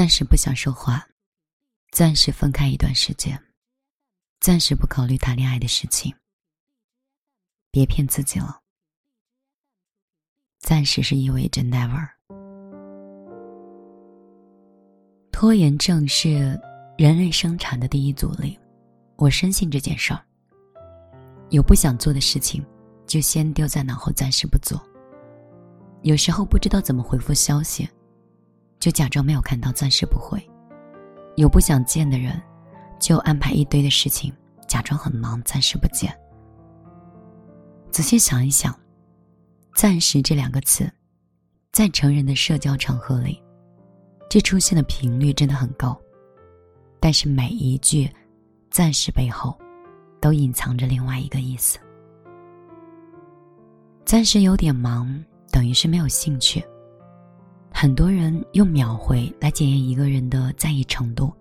暂时不想说话，暂时分开一段时间，暂时不考虑谈恋爱的事情。别骗自己了，暂时是意味着 never。拖延症是人类生产的第一阻力，我深信这件事儿。有不想做的事情，就先丢在脑后，暂时不做。有时候不知道怎么回复消息。就假装没有看到，暂时不回。有不想见的人，就安排一堆的事情，假装很忙，暂时不见。仔细想一想，“暂时”这两个词，在成人的社交场合里，这出现的频率真的很高。但是每一句“暂时”背后，都隐藏着另外一个意思。暂时有点忙，等于是没有兴趣。很多人用秒回来检验一个人的在意程度。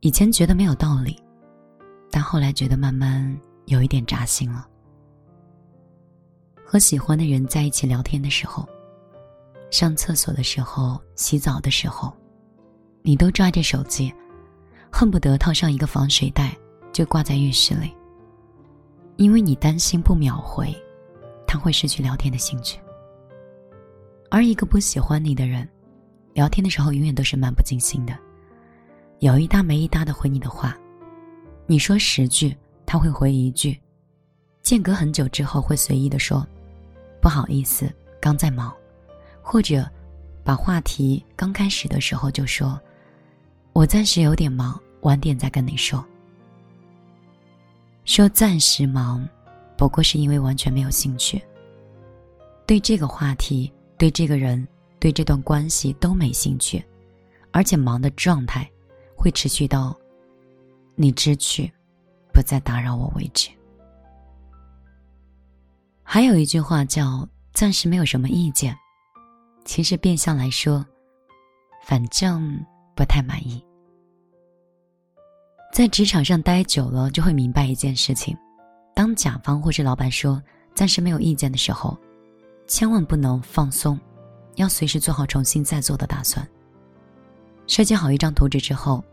以前觉得没有道理，但后来觉得慢慢有一点扎心了。和喜欢的人在一起聊天的时候，上厕所的时候，洗澡的时候，你都抓着手机，恨不得套上一个防水袋就挂在浴室里，因为你担心不秒回，他会失去聊天的兴趣。而一个不喜欢你的人，聊天的时候永远都是漫不经心的，有一搭没一搭的回你的话。你说十句，他会回一句；间隔很久之后，会随意的说：“不好意思，刚在忙。”或者把话题刚开始的时候就说：“我暂时有点忙，晚点再跟你说。”说暂时忙，不过是因为完全没有兴趣。对这个话题。对这个人，对这段关系都没兴趣，而且忙的状态会持续到你知趣，不再打扰我为止。还有一句话叫“暂时没有什么意见”，其实变相来说，反正不太满意。在职场上待久了，就会明白一件事情：当甲方或是老板说“暂时没有意见”的时候。千万不能放松，要随时做好重新再做的打算。设计好一张图纸之后，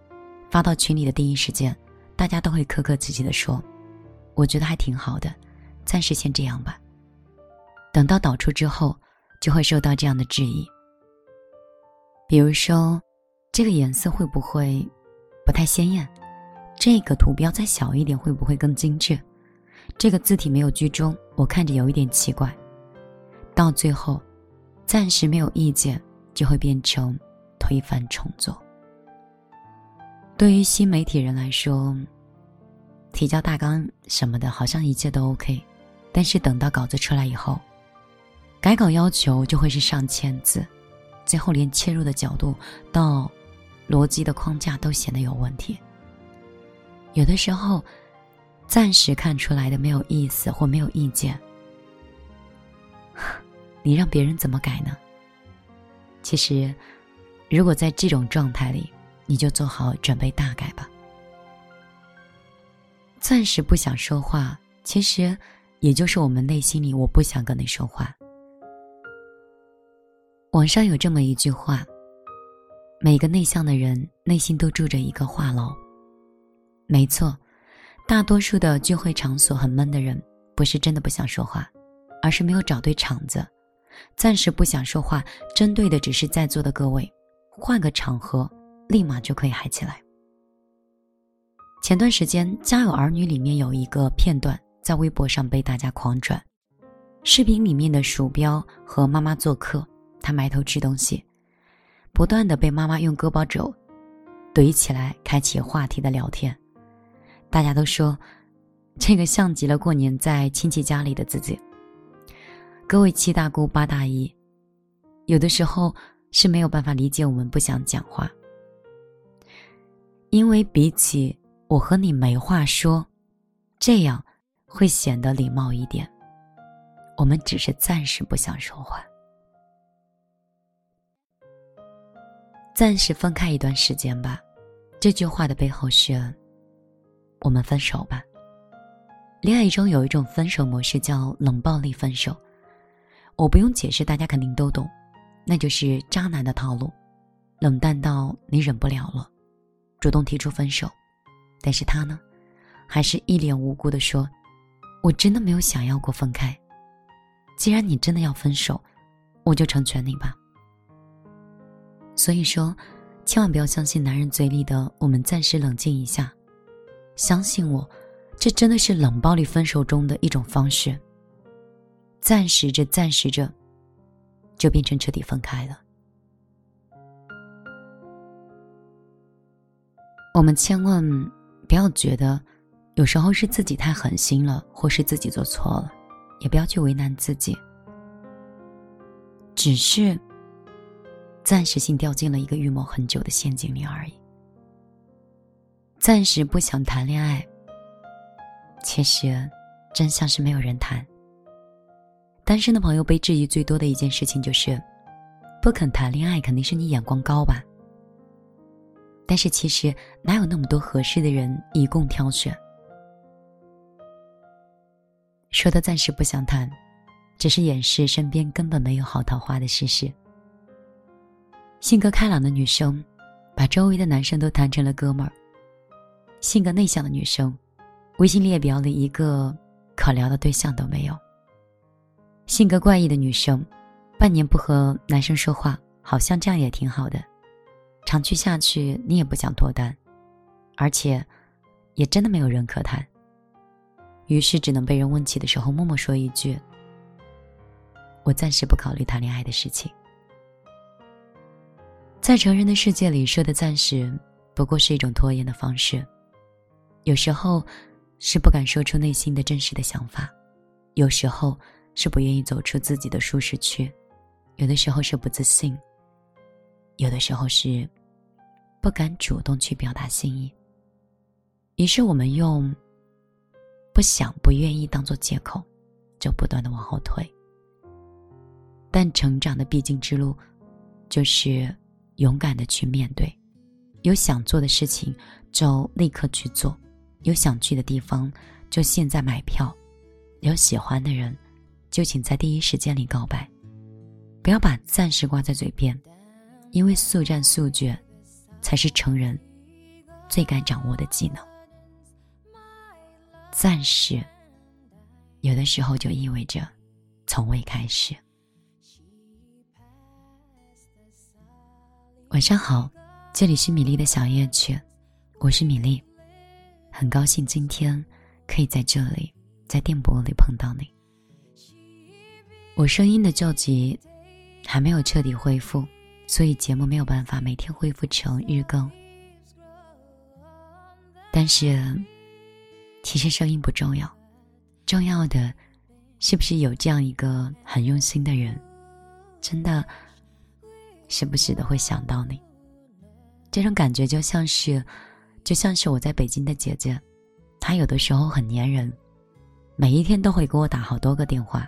发到群里的第一时间，大家都会客客气气的说：“我觉得还挺好的，暂时先这样吧。”等到导出之后，就会受到这样的质疑。比如说，这个颜色会不会不太鲜艳？这个图标再小一点会不会更精致？这个字体没有居中，我看着有一点奇怪。到最后，暂时没有意见，就会变成推翻重做。对于新媒体人来说，提交大纲什么的，好像一切都 OK，但是等到稿子出来以后，改稿要求就会是上千字，最后连切入的角度到逻辑的框架都显得有问题。有的时候，暂时看出来的没有意思或没有意见。你让别人怎么改呢？其实，如果在这种状态里，你就做好准备大改吧。暂时不想说话，其实也就是我们内心里我不想跟你说话。网上有这么一句话：每个内向的人内心都住着一个话痨。没错，大多数的聚会场所很闷的人，不是真的不想说话，而是没有找对场子。暂时不想说话，针对的只是在座的各位，换个场合，立马就可以嗨起来。前段时间，《家有儿女》里面有一个片段在微博上被大家狂转，视频里面的鼠标和妈妈做客，他埋头吃东西，不断的被妈妈用胳膊肘怼起来，开启话题的聊天。大家都说，这个像极了过年在亲戚家里的自己。各位七大姑八大姨，有的时候是没有办法理解我们不想讲话，因为比起我和你没话说，这样会显得礼貌一点。我们只是暂时不想说话，暂时分开一段时间吧。这句话的背后是，我们分手吧。恋爱中有一种分手模式叫冷暴力分手。我不用解释，大家肯定都懂，那就是渣男的套路。冷淡到你忍不了了，主动提出分手，但是他呢，还是一脸无辜的说：“我真的没有想要过分开。既然你真的要分手，我就成全你吧。”所以说，千万不要相信男人嘴里的“我们暂时冷静一下”，相信我，这真的是冷暴力分手中的一种方式。暂时着，暂时着，就变成彻底分开了。我们千万不要觉得，有时候是自己太狠心了，或是自己做错了，也不要去为难自己。只是暂时性掉进了一个预谋很久的陷阱里而已。暂时不想谈恋爱，其实真相是没有人谈。单身的朋友被质疑最多的一件事情就是，不肯谈恋爱，肯定是你眼光高吧。但是其实哪有那么多合适的人一共挑选？说的暂时不想谈，只是掩饰身边根本没有好桃花的事实。性格开朗的女生，把周围的男生都谈成了哥们儿；性格内向的女生，微信列表里一个可聊的对象都没有；性格怪异的女生，半年不和男生说话，好像这样也挺好的。长期下去，你也不想脱单，而且，也真的没有人可谈。于是只能被人问起的时候，默默说一句：“我暂时不考虑谈恋爱的事情。”在成人的世界里，说的暂时，不过是一种拖延的方式。有时候，是不敢说出内心的真实的想法；有时候，是不愿意走出自己的舒适区；有的时候是不自信；有的时候是。不敢主动去表达心意，于是我们用不想、不愿意当做借口，就不断的往后退。但成长的必经之路，就是勇敢的去面对。有想做的事情，就立刻去做；有想去的地方，就现在买票；有喜欢的人，就请在第一时间里告白。不要把暂时挂在嘴边，因为速战速决。才是成人最该掌握的技能。暂时，有的时候就意味着从未开始。晚上好，这里是米粒的小夜曲，我是米粒，很高兴今天可以在这里，在电波里碰到你。我声音的救急还没有彻底恢复。所以节目没有办法每天恢复成日更，但是其实声音不重要，重要的是不是有这样一个很用心的人，真的时不时的会想到你。这种感觉就像是，就像是我在北京的姐姐，她有的时候很粘人，每一天都会给我打好多个电话，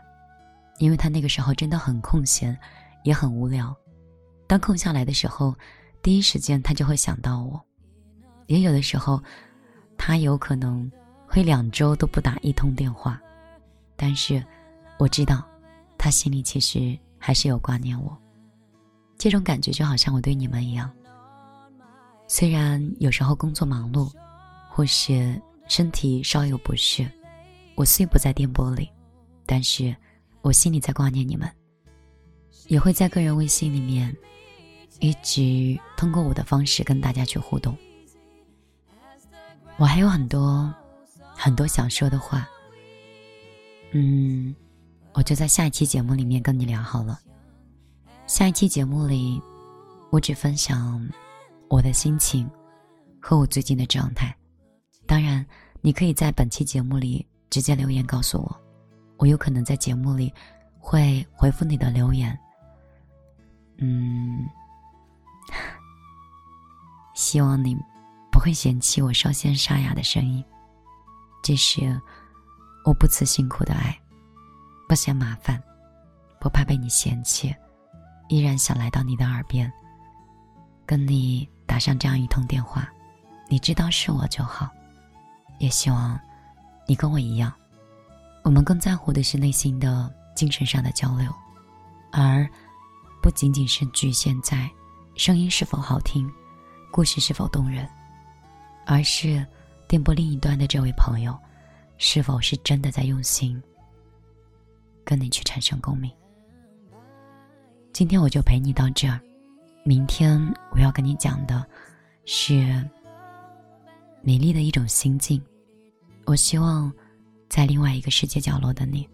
因为他那个时候真的很空闲，也很无聊。当空下来的时候，第一时间他就会想到我。也有的时候，他有可能会两周都不打一通电话，但是我知道，他心里其实还是有挂念我。这种感觉就好像我对你们一样。虽然有时候工作忙碌，或是身体稍有不适，我虽不在电波里，但是我心里在挂念你们，也会在个人微信里面。一直通过我的方式跟大家去互动。我还有很多很多想说的话，嗯，我就在下一期节目里面跟你聊好了。下一期节目里，我只分享我的心情和我最近的状态。当然，你可以在本期节目里直接留言告诉我，我有可能在节目里会回复你的留言。嗯。希望你不会嫌弃我稍显沙哑的声音。这是我不辞辛苦的爱，不嫌麻烦，不怕被你嫌弃，依然想来到你的耳边，跟你打上这样一通电话。你知道是我就好，也希望你跟我一样，我们更在乎的是内心的、精神上的交流，而不仅仅是局限在。声音是否好听，故事是否动人，而是电波另一端的这位朋友，是否是真的在用心跟你去产生共鸣。今天我就陪你到这儿，明天我要跟你讲的是美丽的一种心境。我希望在另外一个世界角落的你，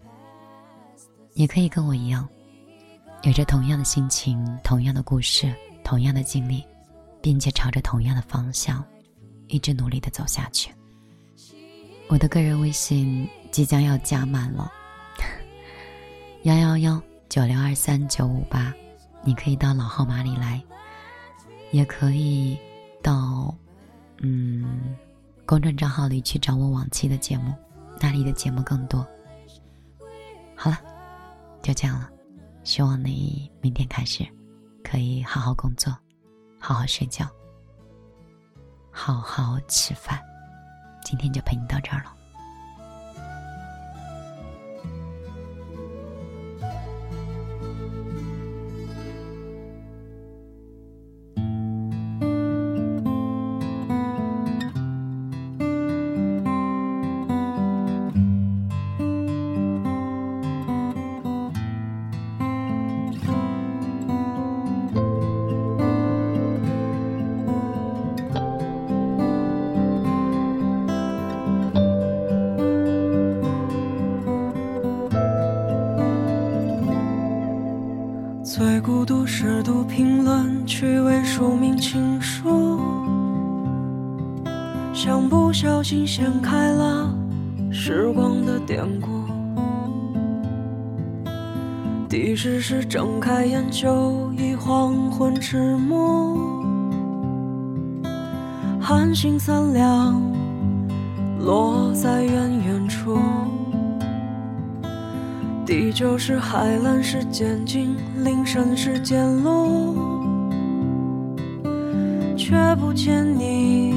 也可以跟我一样，有着同样的心情、同样的故事、同样的经历，并且朝着同样的方向，一直努力的走下去。我的个人微信即将要加满了，幺幺幺。九六二三九五八，你可以到老号码里来，也可以到嗯公众账号里去找我往期的节目，那里的节目更多。好了，就这样了，希望你明天开始可以好好工作，好好睡觉，好好吃饭。今天就陪你到这儿了。心掀开了时光的典故。第十是睁开眼就已黄昏迟暮，寒星三两落在远远处。第九是海蓝是渐近，林深是渐落，却不见你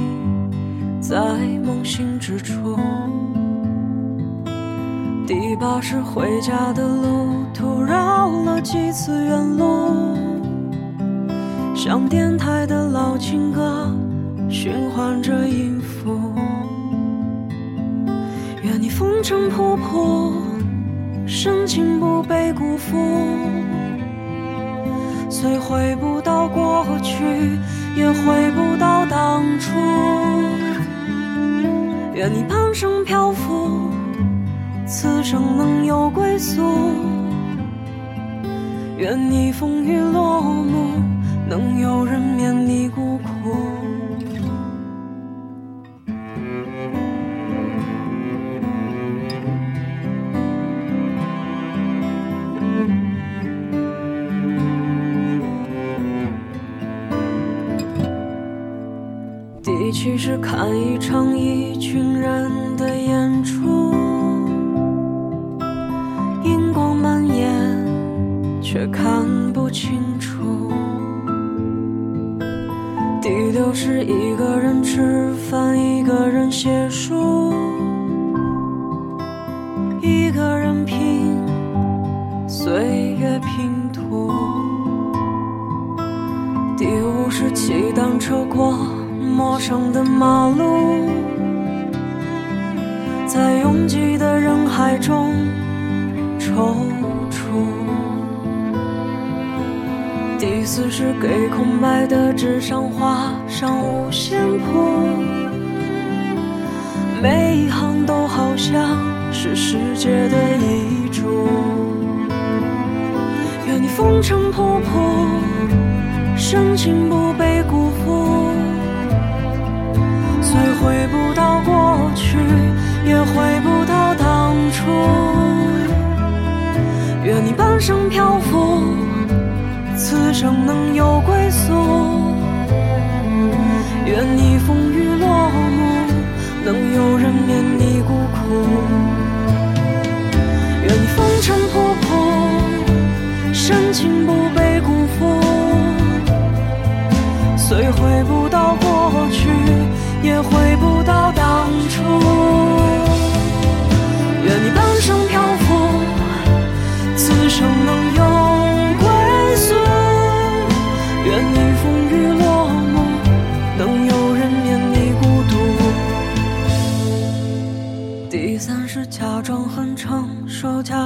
在梦醒之处。第八是回家的路途绕了几次远路，像电台的老情歌循环着音符。愿你风尘仆仆。深情不被辜负，虽回不到过去，也回不到当初。愿你半生漂浮，此生能有归宿。愿你风雨落幕，能有人免你孤苦。其实看一场一群人的演出，荧光蔓延，却看不清楚。第六是一个人吃饭，一个人写书，一个人拼岁月拼图。第五是骑单车过。陌生的马路，在拥挤的人海中踌躇。第四是给空白的纸上画上五线谱，每一行都好像是世界的遗嘱。愿你风尘仆仆，深情不被辜负。虽回不到过去，也回不到当初。愿你半生漂浮，此生能有归宿。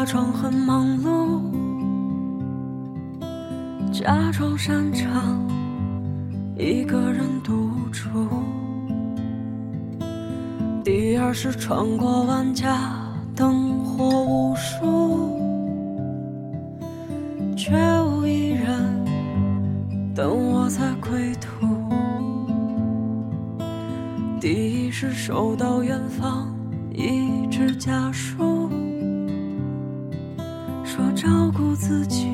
装很忙碌，假装擅长一个人独处。第二是穿过万家灯火无数，却无一人等我在归途。第一是收到远方一纸家书。照顾自己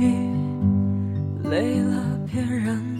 累了别人。